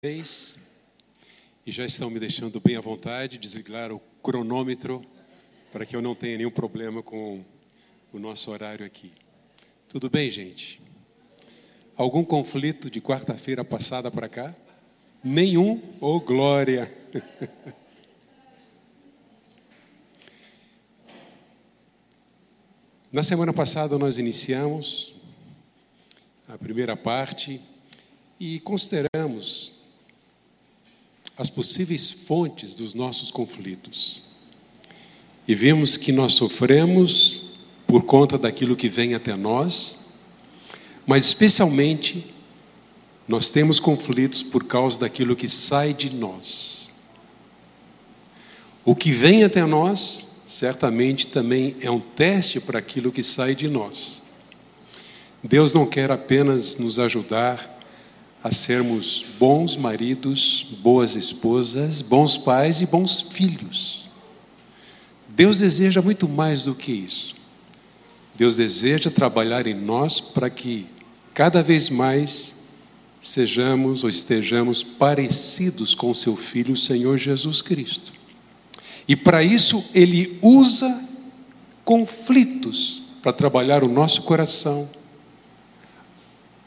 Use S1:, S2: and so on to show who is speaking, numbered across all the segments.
S1: vocês e já estão me deixando bem à vontade, desligar o cronômetro para que eu não tenha nenhum problema com o nosso horário aqui. Tudo bem, gente? Algum conflito de quarta-feira passada para cá? Nenhum? Oh, glória! Na semana passada nós iniciamos a primeira parte e consideramos as possíveis fontes dos nossos conflitos. E vimos que nós sofremos por conta daquilo que vem até nós, mas especialmente nós temos conflitos por causa daquilo que sai de nós. O que vem até nós, certamente também é um teste para aquilo que sai de nós. Deus não quer apenas nos ajudar a sermos bons maridos, boas esposas, bons pais e bons filhos. Deus deseja muito mais do que isso. Deus deseja trabalhar em nós para que cada vez mais sejamos ou estejamos parecidos com seu filho, o Senhor Jesus Cristo. E para isso ele usa conflitos para trabalhar o nosso coração,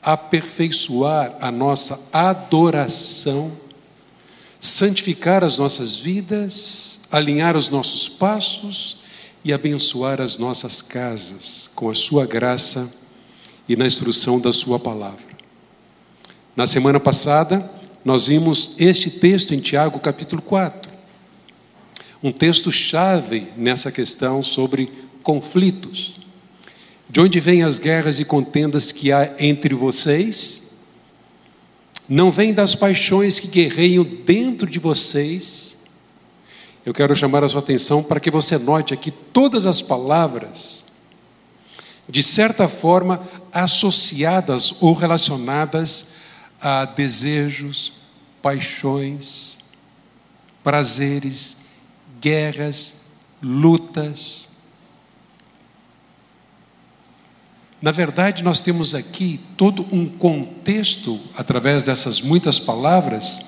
S1: aperfeiçoar a nossa adoração, santificar as nossas vidas, alinhar os nossos passos e abençoar as nossas casas com a sua graça e na instrução da sua palavra. Na semana passada, nós vimos este texto em Tiago, capítulo 4. Um texto chave nessa questão sobre conflitos. De onde vêm as guerras e contendas que há entre vocês? Não vêm das paixões que guerreiam dentro de vocês? Eu quero chamar a sua atenção para que você note aqui todas as palavras, de certa forma, associadas ou relacionadas a desejos, paixões, prazeres, guerras, lutas, Na verdade, nós temos aqui todo um contexto, através dessas muitas palavras,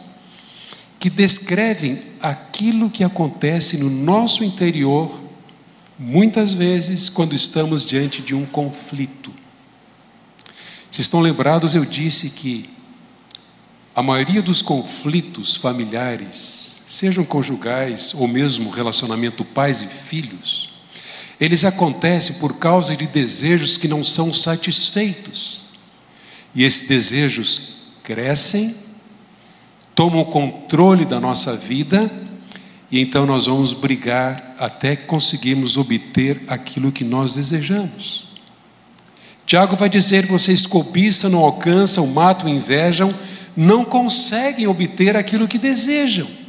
S1: que descrevem aquilo que acontece no nosso interior, muitas vezes, quando estamos diante de um conflito. Se estão lembrados, eu disse que a maioria dos conflitos familiares, sejam conjugais ou mesmo relacionamento pais e filhos, eles acontecem por causa de desejos que não são satisfeitos. E esses desejos crescem, tomam o controle da nossa vida, e então nós vamos brigar até que conseguimos obter aquilo que nós desejamos. Tiago vai dizer: vocês cobiçam, não alcançam, matam, invejam, não conseguem obter aquilo que desejam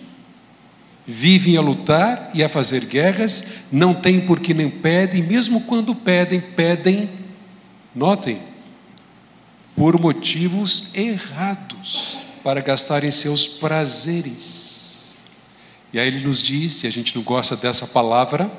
S1: vivem a lutar e a fazer guerras, não têm porque nem pedem, mesmo quando pedem, pedem, notem, por motivos errados, para gastarem seus prazeres. E aí ele nos diz, e a gente não gosta dessa palavra,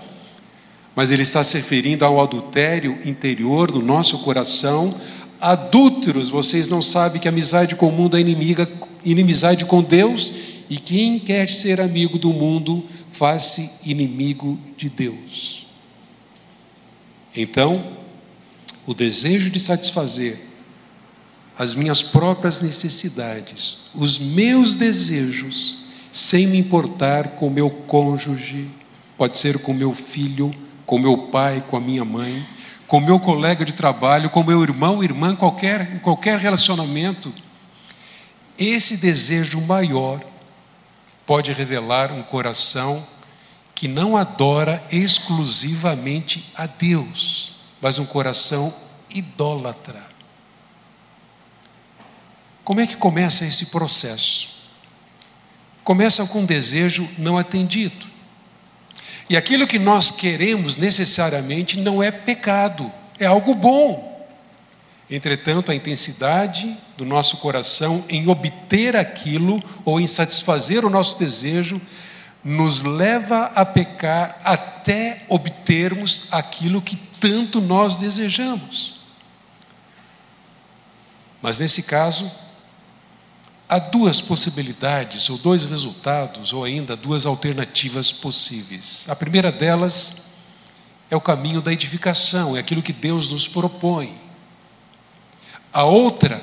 S1: mas ele está se referindo ao adultério interior do nosso coração. Adúlteros, vocês não sabem que amizade com o mundo é inimiga, inimizade com Deus, e quem quer ser amigo do mundo, faz-se inimigo de Deus. Então, o desejo de satisfazer as minhas próprias necessidades, os meus desejos, sem me importar com meu cônjuge, pode ser com meu filho, com meu pai, com a minha mãe, com meu colega de trabalho, com meu irmão, irmã, qualquer, qualquer relacionamento. Esse desejo maior pode revelar um coração que não adora exclusivamente a Deus, mas um coração idólatra. Como é que começa esse processo? Começa com um desejo não atendido. E aquilo que nós queremos necessariamente não é pecado, é algo bom. Entretanto, a intensidade do nosso coração em obter aquilo ou em satisfazer o nosso desejo nos leva a pecar até obtermos aquilo que tanto nós desejamos. Mas nesse caso, há duas possibilidades, ou dois resultados, ou ainda duas alternativas possíveis. A primeira delas é o caminho da edificação, é aquilo que Deus nos propõe. A outra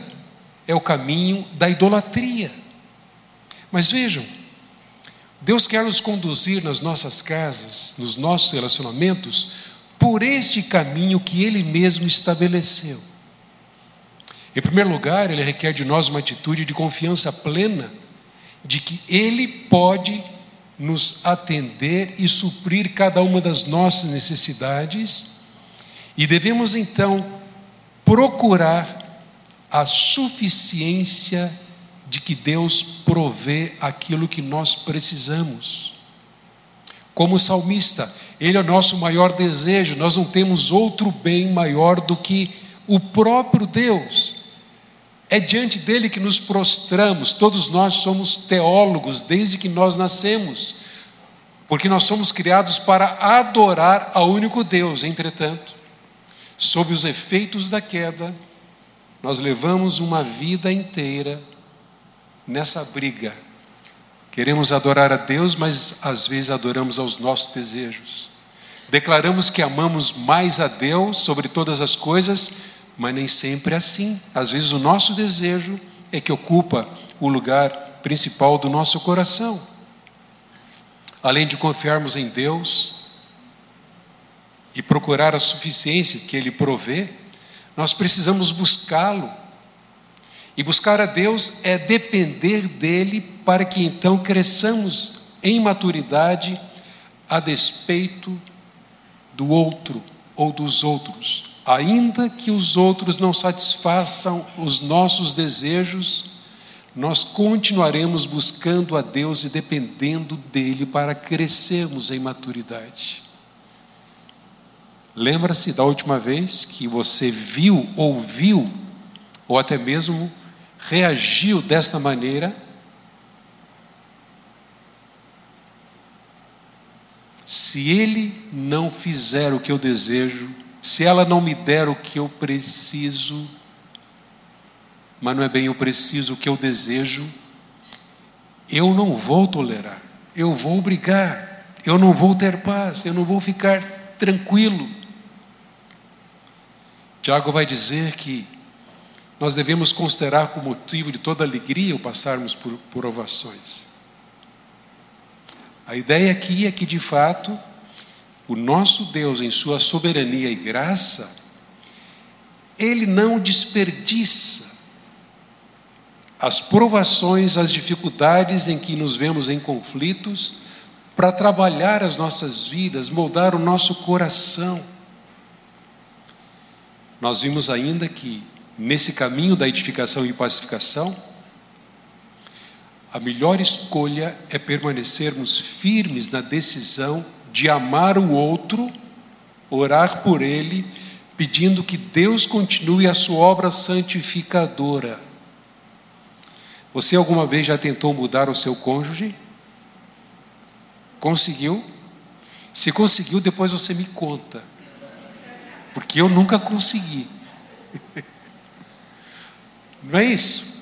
S1: é o caminho da idolatria. Mas vejam, Deus quer nos conduzir nas nossas casas, nos nossos relacionamentos, por este caminho que Ele mesmo estabeleceu. Em primeiro lugar, Ele requer de nós uma atitude de confiança plena de que Ele pode nos atender e suprir cada uma das nossas necessidades, e devemos então procurar a suficiência de que Deus provê aquilo que nós precisamos. Como salmista, ele é o nosso maior desejo, nós não temos outro bem maior do que o próprio Deus. É diante dele que nos prostramos, todos nós somos teólogos desde que nós nascemos, porque nós somos criados para adorar ao único Deus, entretanto, sob os efeitos da queda, nós levamos uma vida inteira nessa briga. Queremos adorar a Deus, mas às vezes adoramos aos nossos desejos. Declaramos que amamos mais a Deus sobre todas as coisas, mas nem sempre é assim. Às vezes o nosso desejo é que ocupa o lugar principal do nosso coração. Além de confiarmos em Deus e procurar a suficiência que Ele provê, nós precisamos buscá-lo. E buscar a Deus é depender dele para que então cresçamos em maturidade a despeito do outro ou dos outros. Ainda que os outros não satisfaçam os nossos desejos, nós continuaremos buscando a Deus e dependendo dele para crescermos em maturidade. Lembra-se da última vez que você viu, ouviu, ou até mesmo reagiu desta maneira? Se ele não fizer o que eu desejo, se ela não me der o que eu preciso, mas não é bem eu preciso o que eu desejo, eu não vou tolerar, eu vou brigar, eu não vou ter paz, eu não vou ficar tranquilo. Tiago vai dizer que nós devemos considerar como motivo de toda alegria o passarmos por provações. A ideia aqui é que, de fato, o nosso Deus, em sua soberania e graça, ele não desperdiça as provações, as dificuldades em que nos vemos em conflitos, para trabalhar as nossas vidas, moldar o nosso coração. Nós vimos ainda que nesse caminho da edificação e pacificação, a melhor escolha é permanecermos firmes na decisão de amar o outro, orar por ele, pedindo que Deus continue a sua obra santificadora. Você alguma vez já tentou mudar o seu cônjuge? Conseguiu? Se conseguiu, depois você me conta porque eu nunca consegui. Não é isso?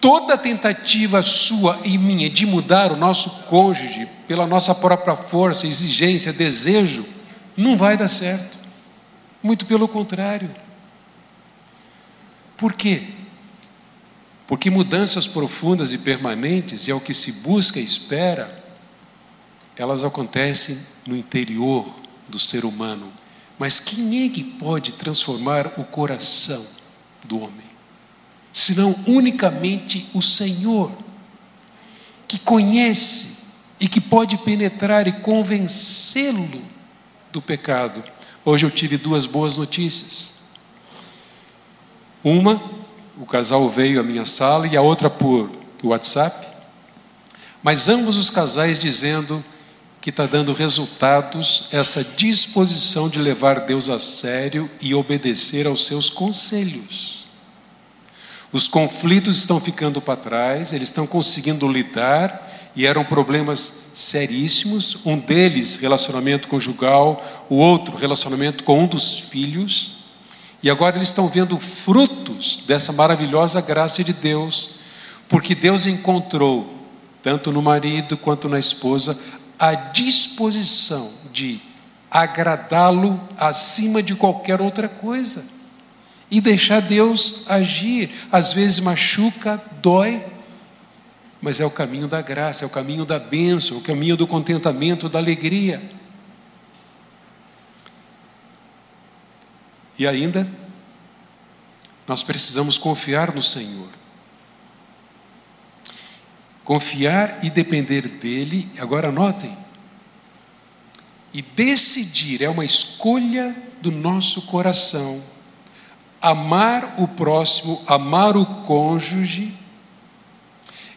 S1: Toda tentativa sua e minha de mudar o nosso cônjuge pela nossa própria força, exigência, desejo, não vai dar certo. Muito pelo contrário. Por quê? Porque mudanças profundas e permanentes, e é o que se busca e espera, elas acontecem no interior do ser humano, mas quem é que pode transformar o coração do homem? Senão unicamente o Senhor, que conhece e que pode penetrar e convencê-lo do pecado. Hoje eu tive duas boas notícias. Uma, o casal veio à minha sala, e a outra por WhatsApp. Mas ambos os casais dizendo que está dando resultados essa disposição de levar Deus a sério e obedecer aos seus conselhos. Os conflitos estão ficando para trás, eles estão conseguindo lidar e eram problemas seríssimos. Um deles, relacionamento conjugal, o outro, relacionamento com um dos filhos. E agora eles estão vendo frutos dessa maravilhosa graça de Deus, Porque Deus encontrou, tanto no marido quanto na esposa, a disposição de agradá-lo acima de qualquer outra coisa e deixar Deus agir. Às vezes machuca, dói, mas é o caminho da graça, é o caminho da bênção, é o caminho do contentamento, da alegria. E ainda, nós precisamos confiar no Senhor. Confiar e depender dEle, agora notem, e decidir é uma escolha do nosso coração. Amar o próximo, amar o cônjuge,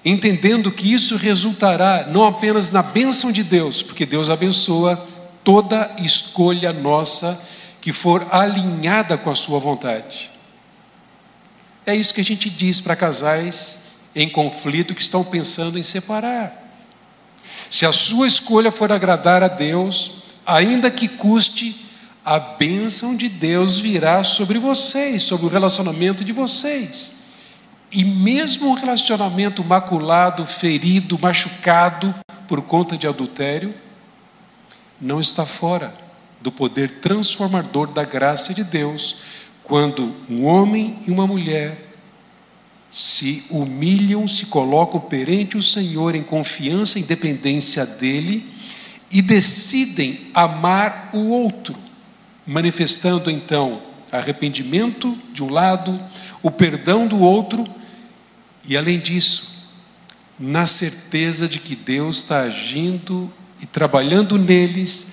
S1: entendendo que isso resultará não apenas na bênção de Deus, porque Deus abençoa toda escolha nossa que for alinhada com a Sua vontade. É isso que a gente diz para casais em conflito que estão pensando em separar. Se a sua escolha for agradar a Deus, ainda que custe, a bênção de Deus virá sobre vocês, sobre o relacionamento de vocês. E mesmo um relacionamento maculado, ferido, machucado por conta de adultério, não está fora do poder transformador da graça de Deus, quando um homem e uma mulher se humilham, se colocam perante o Senhor em confiança e dependência dEle e decidem amar o outro, manifestando então arrependimento de um lado, o perdão do outro e, além disso, na certeza de que Deus está agindo e trabalhando neles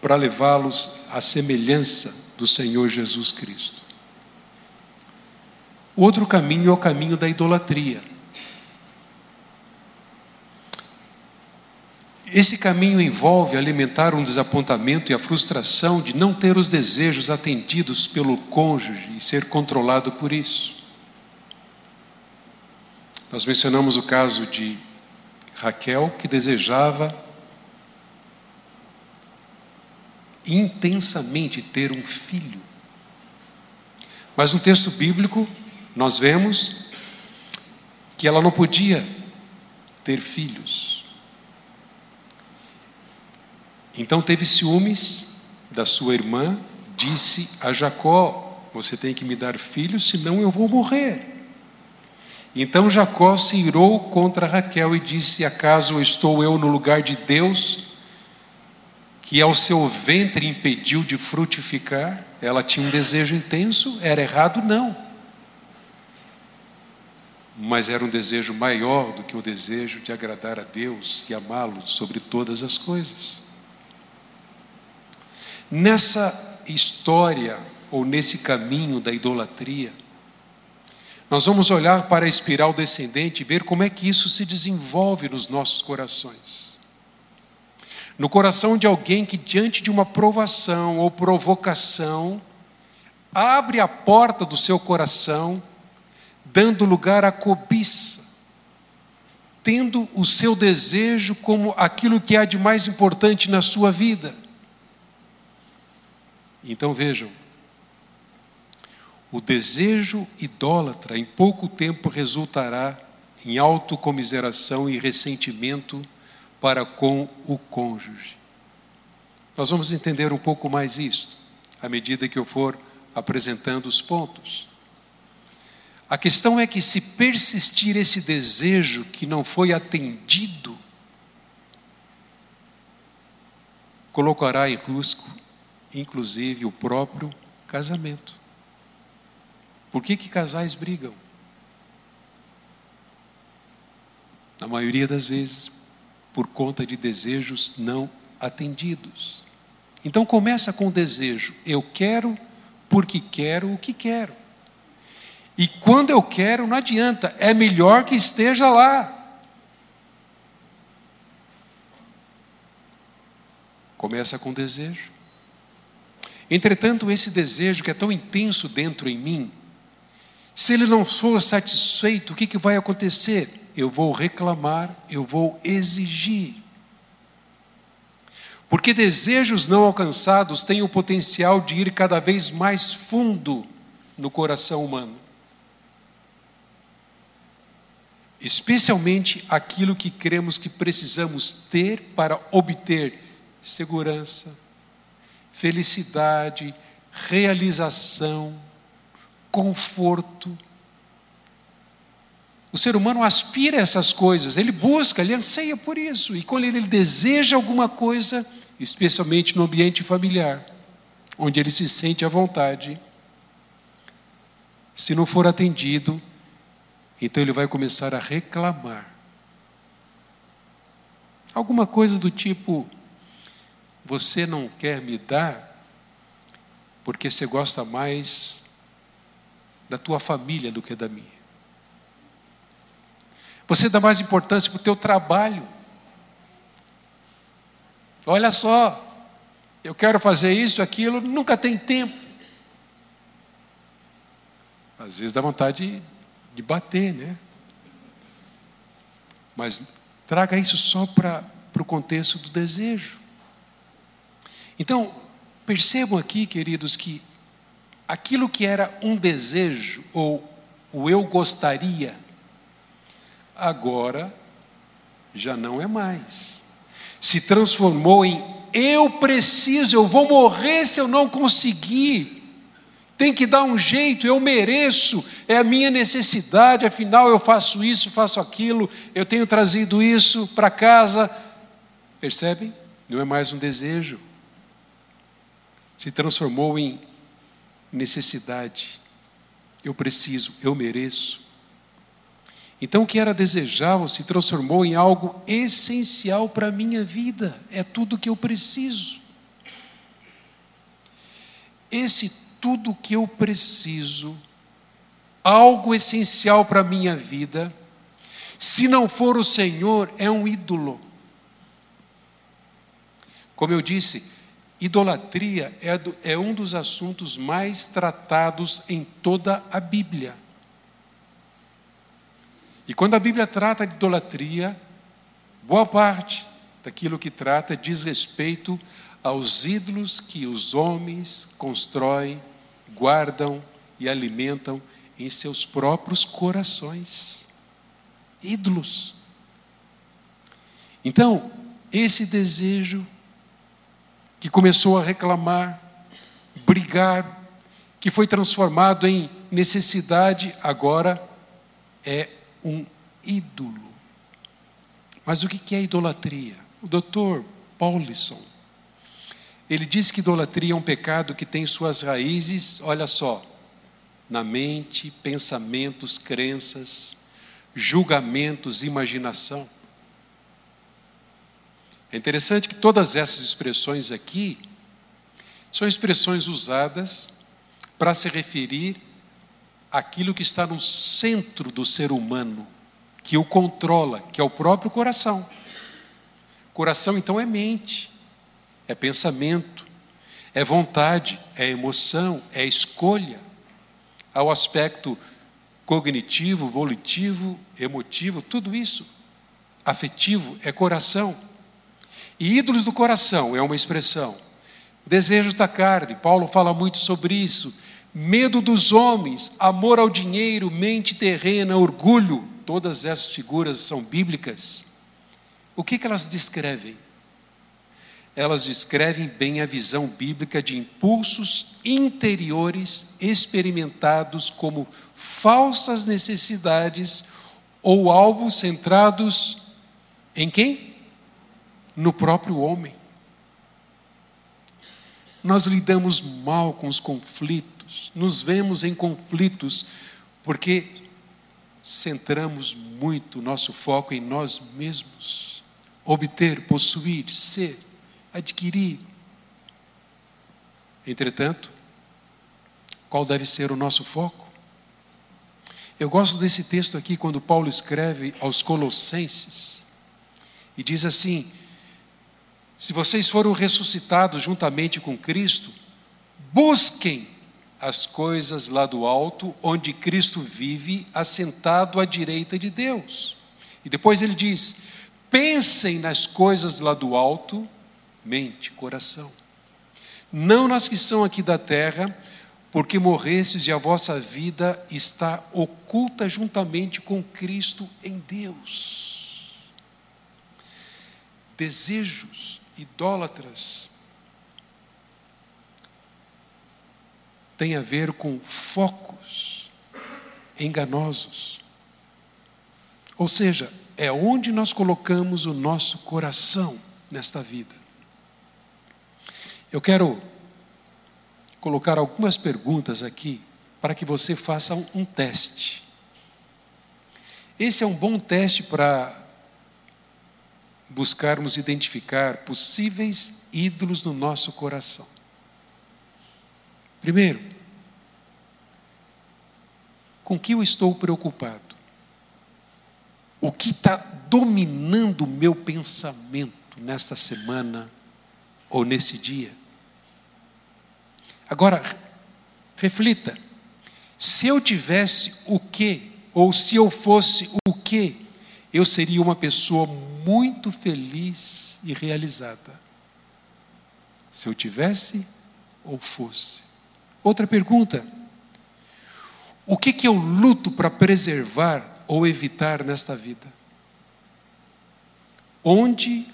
S1: para levá-los à semelhança do Senhor Jesus Cristo. O outro caminho é o caminho da idolatria. Esse caminho envolve alimentar um desapontamento e a frustração de não ter os desejos atendidos pelo cônjuge e ser controlado por isso. Nós mencionamos o caso de Raquel, que desejava intensamente ter um filho. Mas no texto bíblico, nós vemos que ela não podia ter filhos. Então teve ciúmes da sua irmã, disse a Jacó: Você tem que me dar filhos, senão eu vou morrer. Então Jacó se irou contra Raquel e disse: Acaso estou eu no lugar de Deus, que ao seu ventre impediu de frutificar? Ela tinha um desejo intenso, era errado? Não. Mas era um desejo maior do que o desejo de agradar a Deus e amá-lo sobre todas as coisas. Nessa história, ou nesse caminho da idolatria, nós vamos olhar para a espiral descendente e ver como é que isso se desenvolve nos nossos corações. No coração de alguém que, diante de uma provação ou provocação, abre a porta do seu coração, dando lugar à cobiça, tendo o seu desejo como aquilo que há de mais importante na sua vida. Então vejam, o desejo idólatra em pouco tempo resultará em autocomiseração e ressentimento para com o cônjuge. Nós vamos entender um pouco mais isto à medida que eu for apresentando os pontos. A questão é que, se persistir esse desejo que não foi atendido, colocará em risco, inclusive, o próprio casamento. Por que, que casais brigam? Na maioria das vezes, por conta de desejos não atendidos. Então começa com o desejo: eu quero porque quero o que quero. E quando eu quero, não adianta, é melhor que esteja lá. Começa com desejo. Entretanto, esse desejo que é tão intenso dentro em mim, se ele não for satisfeito, o que, que vai acontecer? Eu vou reclamar, eu vou exigir. Porque desejos não alcançados têm o potencial de ir cada vez mais fundo no coração humano. Especialmente aquilo que cremos que precisamos ter para obter segurança, felicidade, realização, conforto. O ser humano aspira a essas coisas, ele busca, ele anseia por isso. E quando ele deseja alguma coisa, especialmente no ambiente familiar, onde ele se sente à vontade, se não for atendido, então ele vai começar a reclamar. Alguma coisa do tipo: você não quer me dar porque você gosta mais da tua família do que da minha. Você dá mais importância para o teu trabalho. Olha só, eu quero fazer isso, aquilo, nunca tem tempo. Às vezes dá vontade de, de bater, né? Mas traga isso só para o contexto do desejo. Então, percebam aqui, queridos, que aquilo que era um desejo, ou o eu gostaria, agora já não é mais. Se transformou em eu preciso, eu vou morrer se eu não conseguir. Tem que dar um jeito, eu mereço, é a minha necessidade, afinal eu faço isso, faço aquilo, eu tenho trazido isso para casa. Percebem? Não é mais um desejo, se transformou em necessidade. Eu preciso, eu mereço. Então, o que era desejável se transformou em algo essencial para a minha vida, é tudo que eu preciso. Esse tudo que eu preciso, algo essencial para a minha vida, se não for o Senhor, é um ídolo. Como eu disse, Idolatria é, do, é um dos assuntos mais tratados em toda a Bíblia. E quando a Bíblia trata de idolatria, boa parte daquilo que trata diz respeito aos ídolos que os homens constroem, guardam e alimentam em seus próprios corações. Ídolos. Então, esse desejo que começou a reclamar, brigar, que foi transformado em necessidade, agora é um ídolo. Mas o que é idolatria? O doutor Paulison, ele diz que idolatria é um pecado que tem suas raízes, olha só, na mente, pensamentos, crenças, julgamentos, imaginação. É interessante que todas essas expressões aqui são expressões usadas para se referir àquilo que está no centro do ser humano, que o controla, que é o próprio coração. Coração, então, é mente, é pensamento, é vontade, é emoção, é escolha. Ao aspecto cognitivo, volitivo, emotivo, tudo isso. Afetivo é coração. E ídolos do coração é uma expressão. Desejos da carne, Paulo fala muito sobre isso. Medo dos homens, amor ao dinheiro, mente terrena, orgulho, todas essas figuras são bíblicas. O que, que elas descrevem? Elas descrevem bem a visão bíblica de impulsos interiores experimentados como falsas necessidades ou alvos centrados em quem? no próprio homem. Nós lidamos mal com os conflitos, nos vemos em conflitos, porque centramos muito nosso foco em nós mesmos. Obter, possuir, ser, adquirir. Entretanto, qual deve ser o nosso foco? Eu gosto desse texto aqui, quando Paulo escreve aos Colossenses, e diz assim: se vocês foram ressuscitados juntamente com Cristo, busquem as coisas lá do alto, onde Cristo vive, assentado à direita de Deus. E depois ele diz: pensem nas coisas lá do alto, mente, coração, não nas que são aqui da terra, porque morrestes e a vossa vida está oculta juntamente com Cristo em Deus. Desejos idólatras têm a ver com focos enganosos. Ou seja, é onde nós colocamos o nosso coração nesta vida. Eu quero colocar algumas perguntas aqui para que você faça um, teste. Esse é um bom teste para buscarmos identificar possíveis ídolos no nosso coração. Primeiro, com que eu estou preocupado? O que está dominando o meu pensamento nesta semana ou nesse dia? Agora, reflita: se eu tivesse o que, ou se eu fosse o que, eu seria uma pessoa muito feliz e realizada. Se eu tivesse ou fosse. Outra pergunta: o que, que eu luto para preservar ou evitar nesta vida? Onde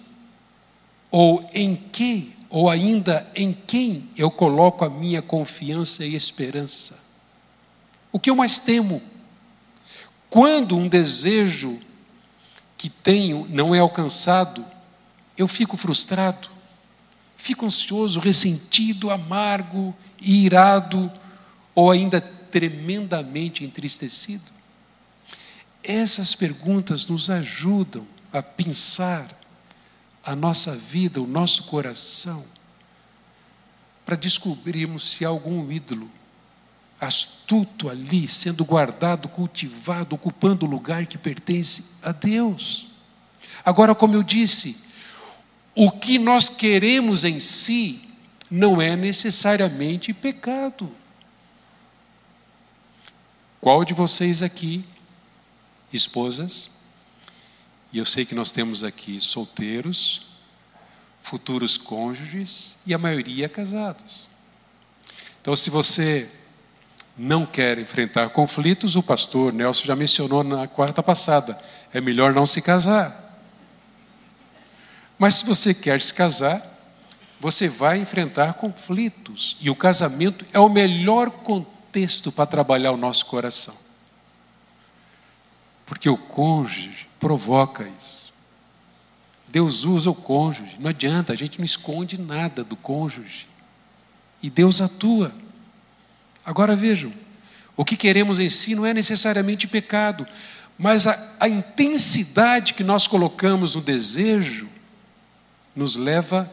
S1: ou em que ou ainda em quem eu coloco a minha confiança e esperança? O que eu mais temo? Quando um desejo que tenho não é alcançado, eu fico frustrado, fico ansioso, ressentido, amargo, irado ou ainda tremendamente entristecido? Essas perguntas nos ajudam a pensar a nossa vida, o nosso coração, para descobrirmos se há algum ídolo astuto ali, sendo guardado, cultivado, ocupando o lugar que pertence a Deus. Agora, como eu disse, o que nós queremos em si não é necessariamente pecado. Qual de vocês aqui, esposas, e eu sei que nós temos aqui solteiros, futuros cônjuges e a maioria casados. Então, se você não quer enfrentar conflitos, o pastor Nelson já mencionou na quarta passada: é melhor não se casar. Mas se você quer se casar, você vai enfrentar conflitos. E o casamento é o melhor contexto para trabalhar o nosso coração. Porque o cônjuge provoca isso. Deus usa o cônjuge, não adianta, a gente não esconde nada do cônjuge. E Deus atua. Agora vejam, o que queremos em si não é necessariamente pecado, mas a, a intensidade que nós colocamos no desejo nos leva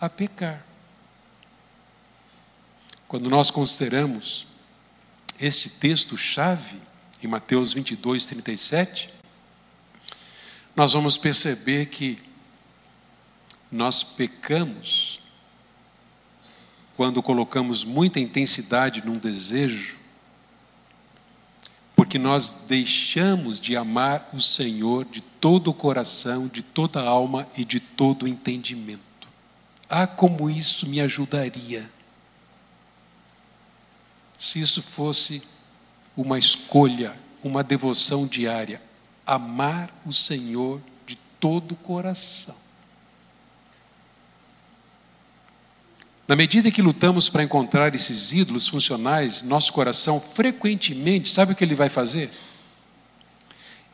S1: a pecar. Quando nós consideramos este texto-chave, em Mateus 22, 37, nós vamos perceber que nós pecamos quando colocamos muita intensidade num desejo, porque nós deixamos de amar o Senhor de todo o coração, de toda a alma e de todo o entendimento. Ah, como isso me ajudaria se isso fosse uma escolha, uma devoção diária, amar o Senhor de todo o coração. Na medida que lutamos para encontrar esses ídolos funcionais, nosso coração frequentemente, sabe o que ele vai fazer?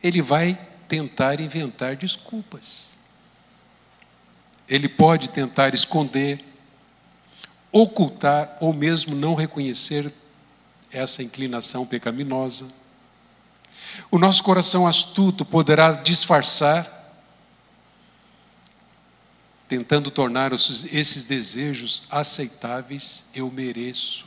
S1: Ele vai tentar inventar desculpas. Ele pode tentar esconder, ocultar ou mesmo não reconhecer essa inclinação pecaminosa. O nosso coração astuto poderá disfarçar, tentando tornar esses desejos aceitáveis, eu mereço.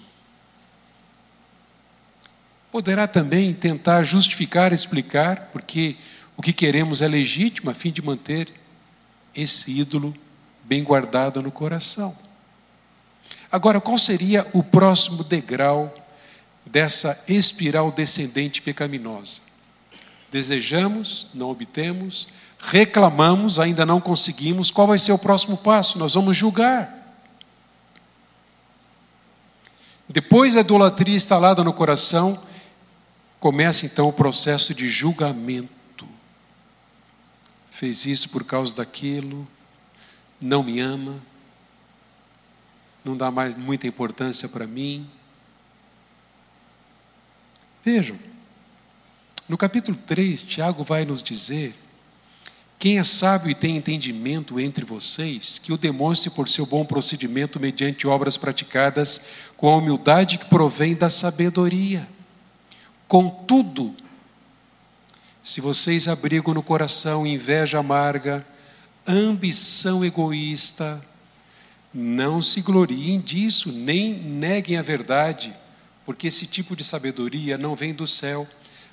S1: Poderá também tentar justificar, explicar, porque o que queremos é legítimo a fim de manter esse ídolo bem guardado no coração. Agora, qual seria o próximo degrau dessa espiral descendente pecaminosa. Desejamos, não obtemos, reclamamos, ainda não conseguimos. Qual vai ser o próximo passo? Nós vamos julgar. Depois da idolatria instalada no coração, começa então o processo de julgamento. Fez isso por causa daquilo, não me ama, não dá mais muita importância para mim. Vejam, no capítulo 3, Tiago vai nos dizer: quem é sábio e tem entendimento entre vocês, que o demonstre por seu bom procedimento mediante obras praticadas com a humildade que provém da sabedoria. Contudo, se vocês abrigam no coração inveja amarga, ambição egoísta, não se gloriem disso, nem neguem a verdade, porque esse tipo de sabedoria não vem do céu,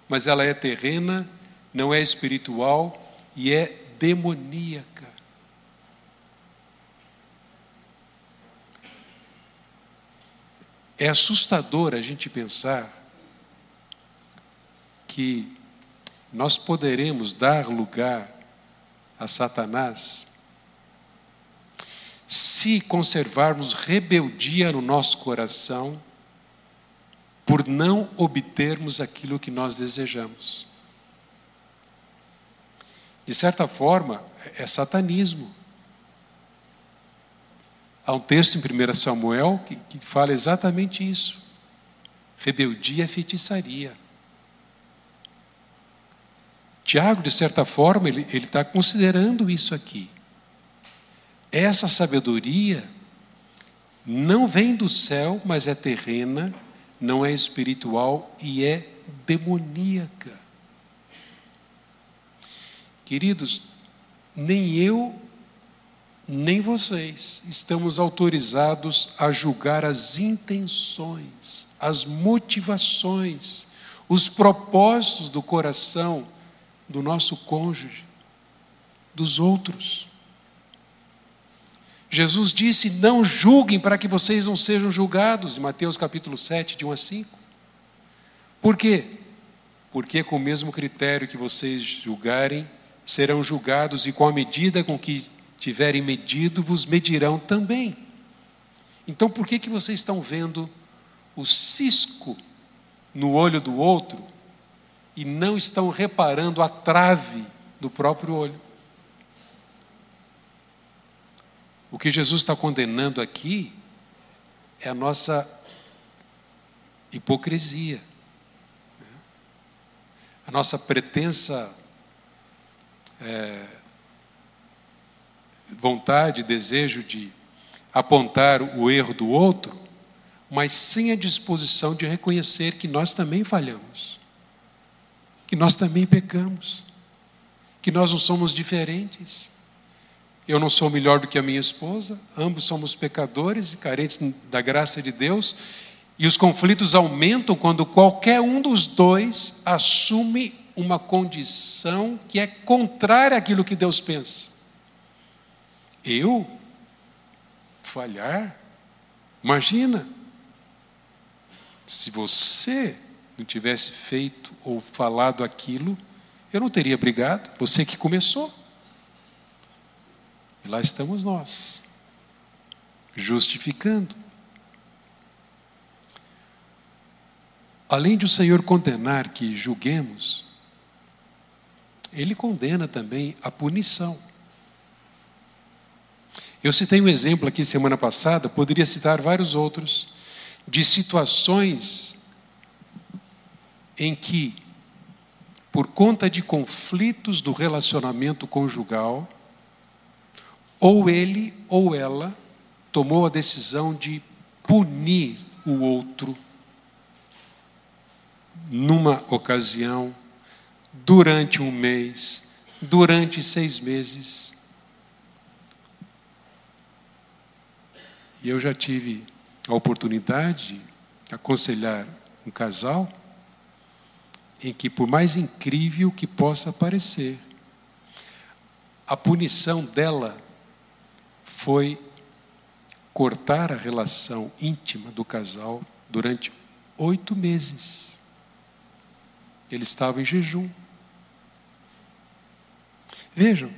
S1: mas ela é terrena, não é espiritual e é demoníaca. É assustador a gente pensar que nós poderemos dar lugar a Satanás se conservarmos rebeldia no nosso coração por não obtermos aquilo que nós desejamos. De certa forma, é satanismo. Há um texto em 1 Samuel que, que fala exatamente isso. Rebeldia é feitiçaria. Tiago, de certa forma, ele está considerando isso aqui. Essa sabedoria não vem do céu, mas é terrena não é espiritual e é demoníaca. Queridos, nem eu, nem vocês estamos autorizados a julgar as intenções, as motivações, os propósitos do coração do nosso cônjuge, dos outros. Jesus disse: Não julguem para que vocês não sejam julgados, em Mateus capítulo 7, de 1 a 5. Por quê? Porque com o mesmo critério que vocês julgarem, serão julgados, e com a medida com que tiverem medido, vos medirão também. Então, por que, que vocês estão vendo o cisco no olho do outro e não estão reparando a trave do próprio olho? O que Jesus está condenando aqui é a nossa hipocrisia, né? a nossa pretensa é, vontade, desejo de apontar o erro do outro, mas sem a disposição de reconhecer que nós também falhamos, que nós também pecamos, que nós não somos diferentes eu não sou melhor do que a minha esposa, ambos somos pecadores e carentes da graça de Deus, e os conflitos aumentam quando qualquer um dos dois assume uma condição que é contrária àquilo que Deus pensa. Eu falhar? Imagina, se você não tivesse feito ou falado aquilo, eu não teria brigado, você que começou. E lá estamos nós, justificando. Além de o Senhor condenar que julguemos, Ele condena também a punição. Eu citei um exemplo aqui semana passada, poderia citar vários outros, de situações em que, por conta de conflitos do relacionamento conjugal, ou ele ou ela tomou a decisão de punir o outro numa ocasião, durante um mês, durante seis meses. E eu já tive a oportunidade de aconselhar um casal em que, por mais incrível que possa parecer, a punição dela foi cortar a relação íntima do casal durante oito meses. Ele estava em jejum. Vejam,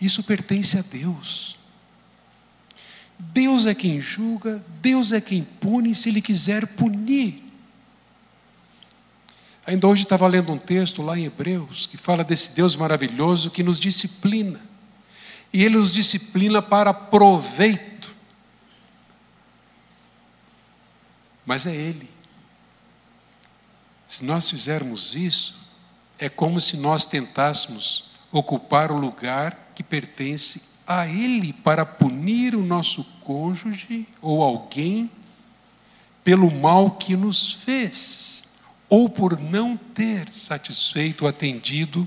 S1: isso pertence a Deus. Deus é quem julga, Deus é quem pune, se Ele quiser punir. Ainda hoje estava lendo um texto lá em Hebreus que fala desse Deus maravilhoso que nos disciplina. E Ele nos disciplina para proveito. Mas é Ele. Se nós fizermos isso, é como se nós tentássemos ocupar o lugar que pertence a Ele para punir o nosso cônjuge ou alguém pelo mal que nos fez, ou por não ter satisfeito, atendido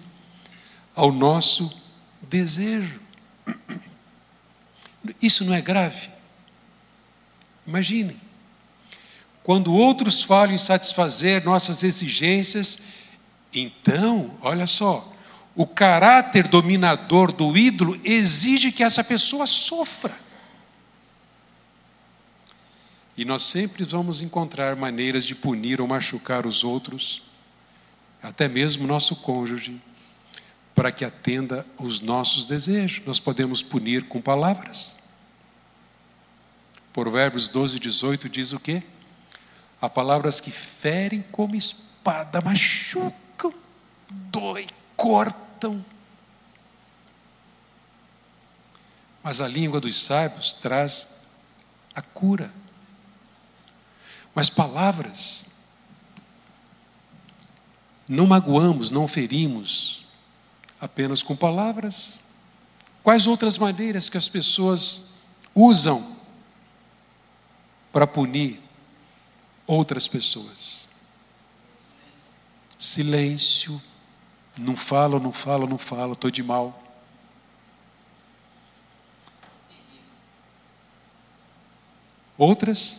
S1: ao nosso desejo. Isso não é grave? Imaginem. Quando outros falham em satisfazer nossas exigências, então, olha só, o caráter dominador do ídolo exige que essa pessoa sofra. E nós sempre vamos encontrar maneiras de punir ou machucar os outros, até mesmo nosso cônjuge, para que atenda os nossos desejos. Nós podemos punir com palavras. Provérbios 12, 18 diz o quê? Há palavras que ferem como espada, machucam, dói, cortam. Mas a língua dos sábios traz a cura. Mas palavras, não magoamos, não ferimos, apenas com palavras. Quais outras maneiras que as pessoas usam para punir outras pessoas? Silêncio, não falo, não falo, não falo, estou de mal. Outras?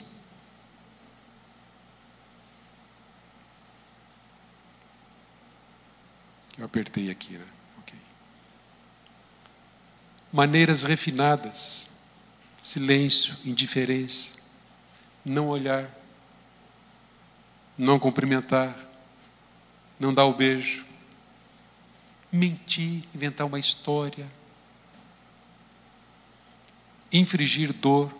S1: Eu apertei aqui, né? Maneiras refinadas, silêncio, indiferença, não olhar, não cumprimentar, não dar o beijo, mentir, inventar uma história, infringir dor.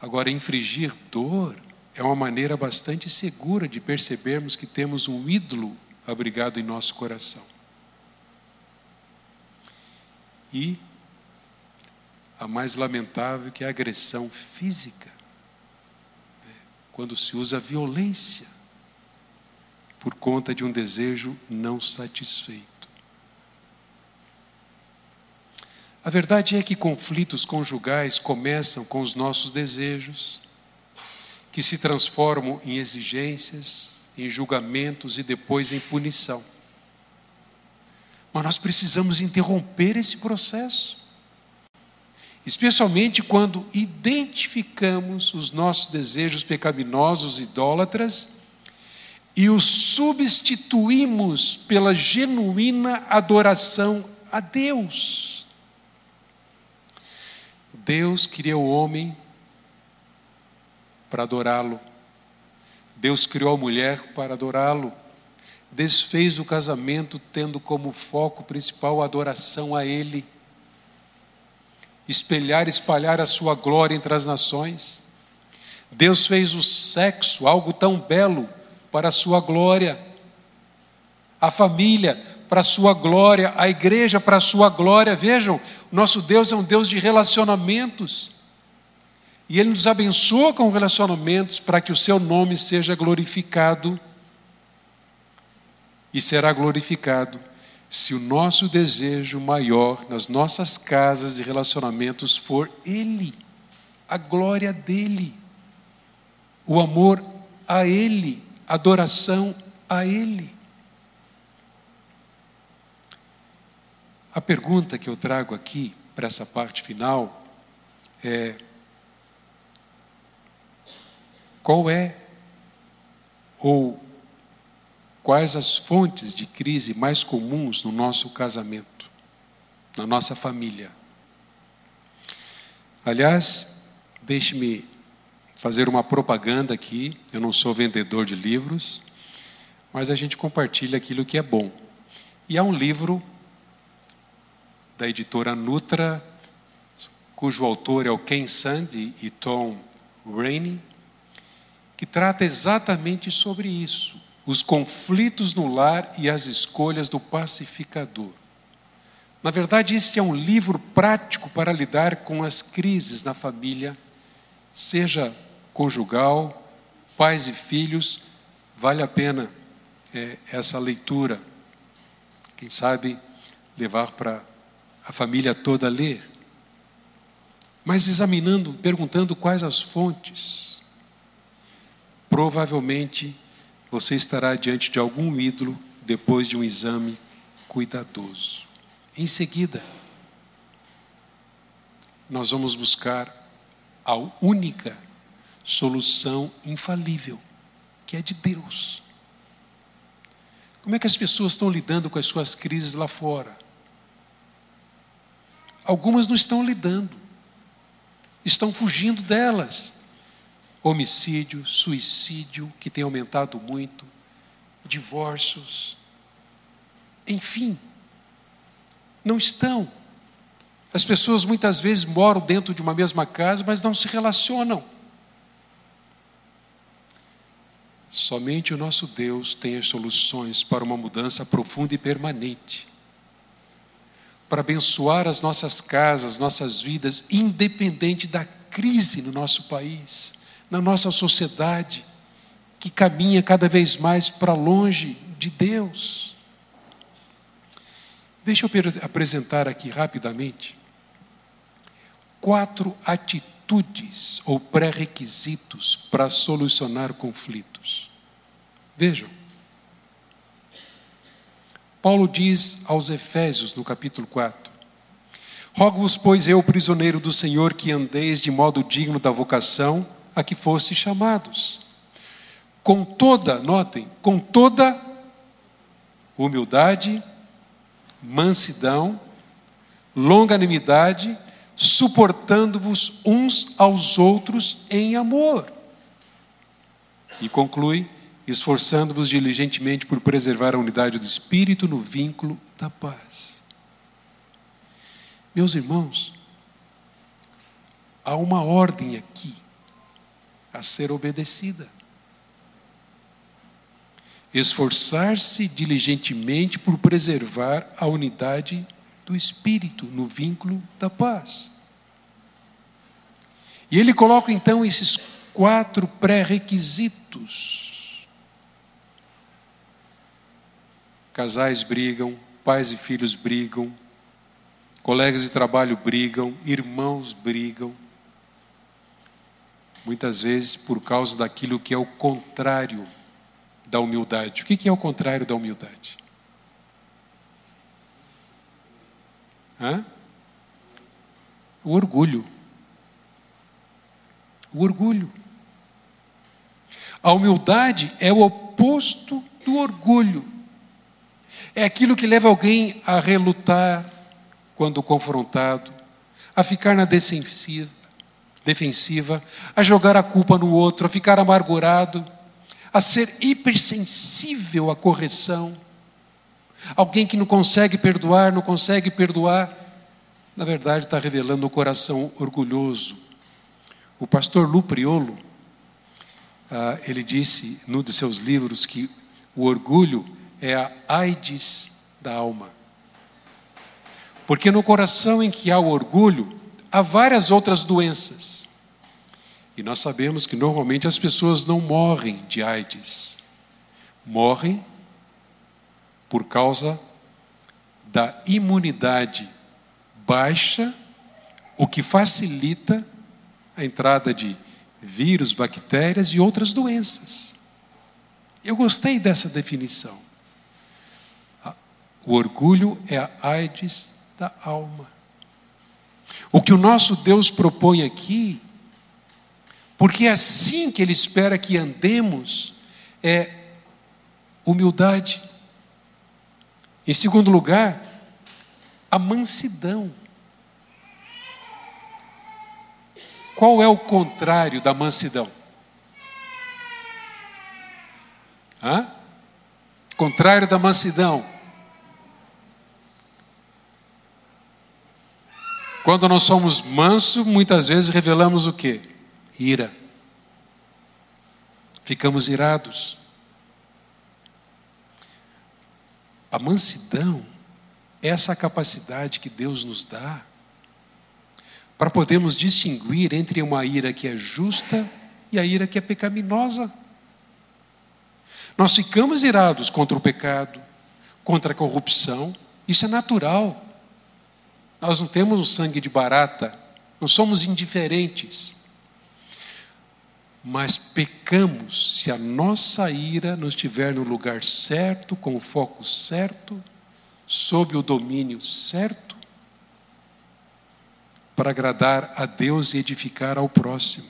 S1: Agora, infringir dor é uma maneira bastante segura de percebermos que temos um ídolo abrigado em nosso coração. E a mais lamentável que é a agressão física, né? quando se usa violência por conta de um desejo não satisfeito. A verdade é que conflitos conjugais começam com os nossos desejos, que se transformam em exigências, em julgamentos e depois em punição. Mas nós precisamos interromper esse processo. Especialmente quando identificamos os nossos desejos pecaminosos, idólatras, e o substituímos pela genuína adoração a Deus. Deus criou o homem para adorá-lo. Deus criou a mulher para adorá-lo. Desfez o casamento tendo como foco principal a adoração a Ele. Espelhar, espalhar a sua glória entre as nações. Deus fez o sexo algo tão belo para a sua glória, a família para a sua glória, a igreja para a sua glória. Vejam, nosso Deus é um Deus de relacionamentos. E Ele nos abençoa com relacionamentos para que o seu nome seja glorificado. E será glorificado se o nosso desejo maior nas nossas casas e relacionamentos for Ele, a glória dEle, o amor a Ele adoração a Ele. A pergunta que eu trago aqui para essa parte final é: qual é ou quais as fontes de crise mais comuns no nosso casamento, na nossa família? Aliás, deixe-me fazer uma propaganda aqui. Eu não sou vendedor de livros, mas a gente compartilha aquilo que é bom. E há um livro da editora Nutra, cujo autor é o Ken Sande e Tom Rainey, que trata exatamente sobre isso, os conflitos no lar e as escolhas do pacificador. Na verdade, este é um livro prático para lidar com as crises na família, seja conjugal, pais e filhos, vale a pena é, essa leitura. Quem sabe levar para a família toda ler. Mas examinando, perguntando quais as fontes, provavelmente você estará diante de algum ídolo depois de um exame cuidadoso. Em seguida, nós vamos buscar a única solução infalível, que é de Deus. Como é que as pessoas estão lidando com as suas crises lá fora? Algumas não estão lidando, estão fugindo delas. Homicídio, suicídio, que tem aumentado muito, divórcios, enfim, não estão. As pessoas muitas vezes moram dentro de uma mesma casa, mas não se relacionam. Somente o nosso Deus tem as soluções para uma mudança profunda e permanente. Para abençoar as nossas casas, nossas vidas, independente da crise no nosso país, na nossa sociedade, que caminha cada vez mais para longe de Deus. Deixa eu apresentar aqui rapidamente quatro atitudes ou pré-requisitos para solucionar conflitos. Vejam. Paulo diz aos Efésios, no capítulo 4: Rogo-vos, pois, eu, prisioneiro do Senhor, que andeis de modo digno da vocação a que foste chamados. Com toda, notem, com toda humildade mansidão, longanimidade, suportando-vos uns aos outros em amor. E conclui, esforçando-vos diligentemente por preservar a unidade do espírito no vínculo da paz. Meus irmãos, há uma ordem aqui a ser obedecida esforçar-se diligentemente por preservar a unidade do espírito no vínculo da paz. E ele coloca então esses quatro pré-requisitos. Casais brigam, pais e filhos brigam, colegas de trabalho brigam, irmãos brigam. Muitas vezes por causa daquilo que é o contrário da humildade. O que é o contrário da humildade? Hã? O orgulho. O orgulho. A humildade é o oposto do orgulho. É aquilo que leva alguém a relutar quando confrontado, a ficar na defensiva, defensiva, a jogar a culpa no outro, a ficar amargurado a ser hipersensível à correção. Alguém que não consegue perdoar, não consegue perdoar, na verdade está revelando um coração orgulhoso. O pastor Lu Priolo, ah, ele disse num de seus livros que o orgulho é a AIDS da alma. Porque no coração em que há o orgulho, há várias outras doenças. E nós sabemos que normalmente as pessoas não morrem de AIDS, morrem por causa da imunidade baixa, o que facilita a entrada de vírus, bactérias e outras doenças. Eu gostei dessa definição. O orgulho é a AIDS da alma. O que o nosso Deus propõe aqui porque é assim que Ele espera que andemos é humildade. Em segundo lugar, a mansidão. Qual é o contrário da mansidão? Hã? Contrário da mansidão. Quando nós somos mansos, muitas vezes revelamos o que? Ira. Ficamos irados. A mansidão é essa capacidade que Deus nos dá para podermos distinguir entre uma ira que é justa e a ira que é pecaminosa. Nós ficamos irados contra o pecado, contra a corrupção, isso é natural. Nós não temos o sangue de barata, não somos indiferentes. Mas pecamos se a nossa ira não estiver no lugar certo, com o foco certo, sob o domínio certo, para agradar a Deus e edificar ao próximo.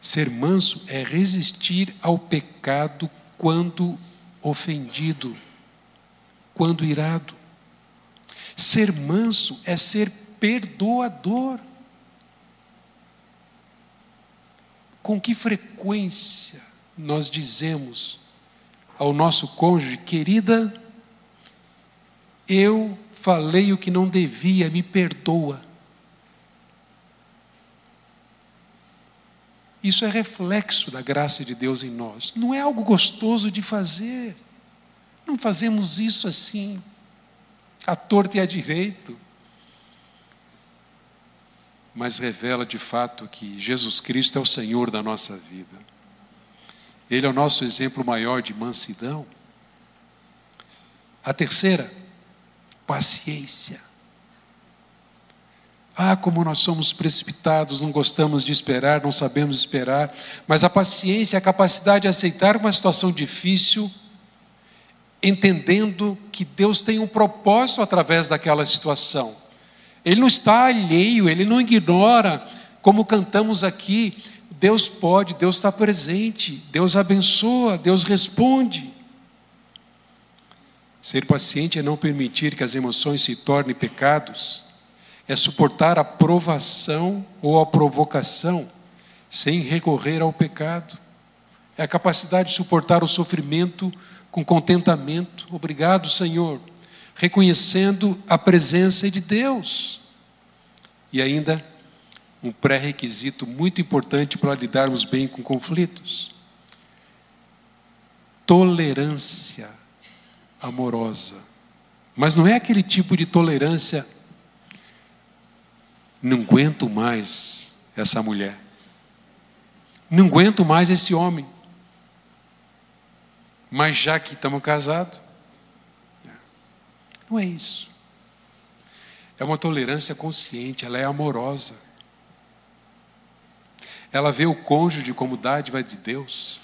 S1: Ser manso é resistir ao pecado quando ofendido, quando irado. Ser manso é ser perdoador. Com que frequência nós dizemos ao nosso cônjuge, querida, eu falei o que não devia, me perdoa. Isso é reflexo da graça de Deus em nós. Não é algo gostoso de fazer. Não fazemos isso assim, à torta e à direito. Mas revela de fato que Jesus Cristo é o Senhor da nossa vida. Ele é o nosso exemplo maior de mansidão. A terceira, paciência. Ah, como nós somos precipitados, não gostamos de esperar, não sabemos esperar, mas a paciência é a capacidade de aceitar uma situação difícil, entendendo que Deus tem um propósito através daquela situação. Ele não está alheio, ele não ignora, como cantamos aqui, Deus pode, Deus está presente, Deus abençoa, Deus responde. Ser paciente é não permitir que as emoções se tornem pecados, é suportar a provação ou a provocação sem recorrer ao pecado, é a capacidade de suportar o sofrimento com contentamento. Obrigado, Senhor, reconhecendo a presença de Deus. E ainda um pré-requisito muito importante para lidarmos bem com conflitos. Tolerância amorosa. Mas não é aquele tipo de tolerância, não aguento mais essa mulher, não aguento mais esse homem. Mas já que estamos casados, não é isso. É uma tolerância consciente, ela é amorosa ela vê o cônjuge como dádiva de Deus.